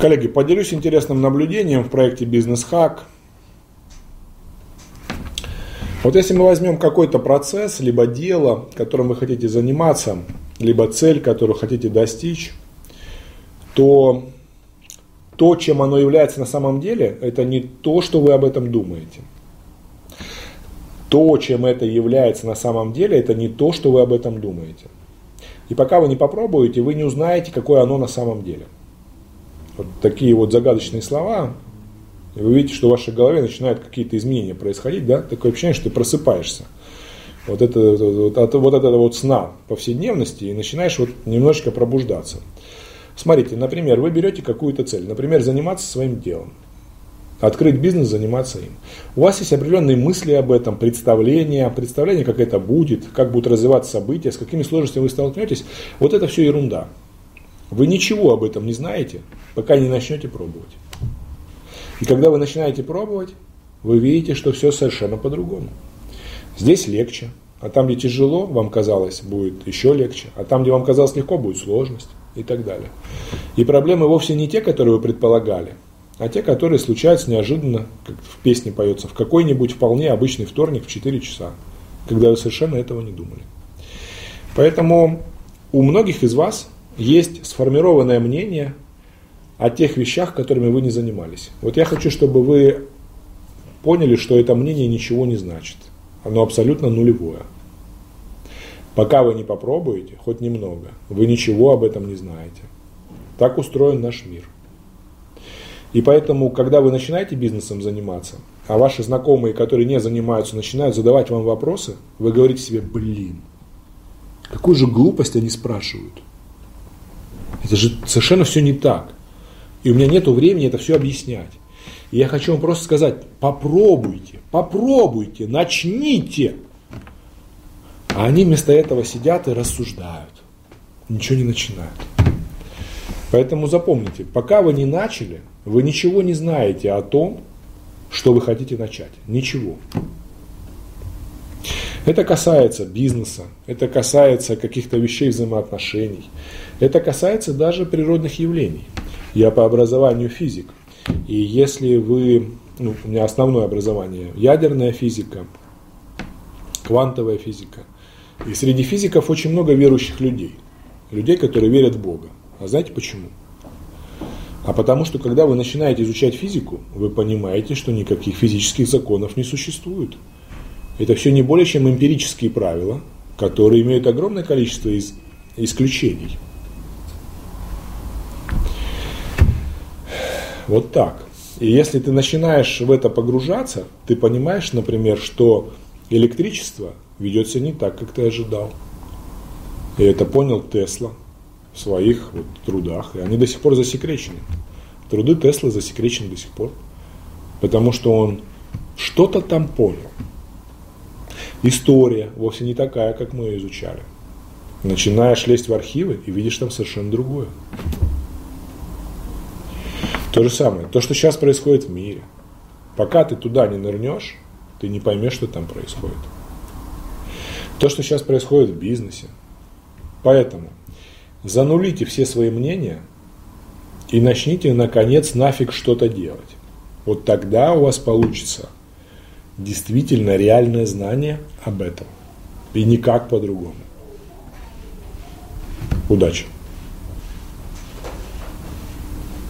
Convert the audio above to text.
Коллеги, поделюсь интересным наблюдением в проекте Бизнес Хак. Вот если мы возьмем какой-то процесс, либо дело, которым вы хотите заниматься, либо цель, которую хотите достичь, то то, чем оно является на самом деле, это не то, что вы об этом думаете. То, чем это является на самом деле, это не то, что вы об этом думаете. И пока вы не попробуете, вы не узнаете, какое оно на самом деле. Вот такие вот загадочные слова, и вы видите, что в вашей голове начинают какие-то изменения происходить, да? Такое ощущение, что ты просыпаешься. Вот это вот, от вот этого вот сна повседневности и начинаешь вот немножечко пробуждаться. Смотрите, например, вы берете какую-то цель, например, заниматься своим делом, открыть бизнес, заниматься им. У вас есть определенные мысли об этом, представления, представление, как это будет, как будут развиваться события, с какими сложностями вы столкнетесь. Вот это все ерунда. Вы ничего об этом не знаете, пока не начнете пробовать. И когда вы начинаете пробовать, вы видите, что все совершенно по-другому. Здесь легче, а там, где тяжело, вам казалось, будет еще легче, а там, где вам казалось легко, будет сложность и так далее. И проблемы вовсе не те, которые вы предполагали, а те, которые случаются неожиданно, как в песне поется, в какой-нибудь вполне обычный вторник в 4 часа, когда вы совершенно этого не думали. Поэтому у многих из вас есть сформированное мнение о тех вещах, которыми вы не занимались. Вот я хочу, чтобы вы поняли, что это мнение ничего не значит. Оно абсолютно нулевое. Пока вы не попробуете, хоть немного, вы ничего об этом не знаете. Так устроен наш мир. И поэтому, когда вы начинаете бизнесом заниматься, а ваши знакомые, которые не занимаются, начинают задавать вам вопросы, вы говорите себе, блин, какую же глупость они спрашивают. Это же совершенно все не так. И у меня нет времени это все объяснять. И я хочу вам просто сказать, попробуйте, попробуйте, начните. А они вместо этого сидят и рассуждают. Ничего не начинают. Поэтому запомните, пока вы не начали, вы ничего не знаете о том, что вы хотите начать. Ничего. Это касается бизнеса, это касается каких-то вещей взаимоотношений, это касается даже природных явлений. Я по образованию физик. И если вы, ну, у меня основное образование ядерная физика, квантовая физика. И среди физиков очень много верующих людей. Людей, которые верят в Бога. А знаете почему? А потому что, когда вы начинаете изучать физику, вы понимаете, что никаких физических законов не существует. Это все не более чем эмпирические правила, которые имеют огромное количество из, исключений. Вот так. И если ты начинаешь в это погружаться, ты понимаешь, например, что электричество ведется не так, как ты ожидал. И это понял Тесла в своих вот трудах. И они до сих пор засекречены. Труды Теслы засекречены до сих пор. Потому что он что-то там понял. История вовсе не такая, как мы ее изучали. Начинаешь лезть в архивы и видишь там совершенно другое. То же самое, то, что сейчас происходит в мире. Пока ты туда не нырнешь, ты не поймешь, что там происходит. То, что сейчас происходит в бизнесе. Поэтому занулите все свои мнения и начните, наконец, нафиг что-то делать. Вот тогда у вас получится действительно реальное знание об этом. И никак по-другому. Удачи!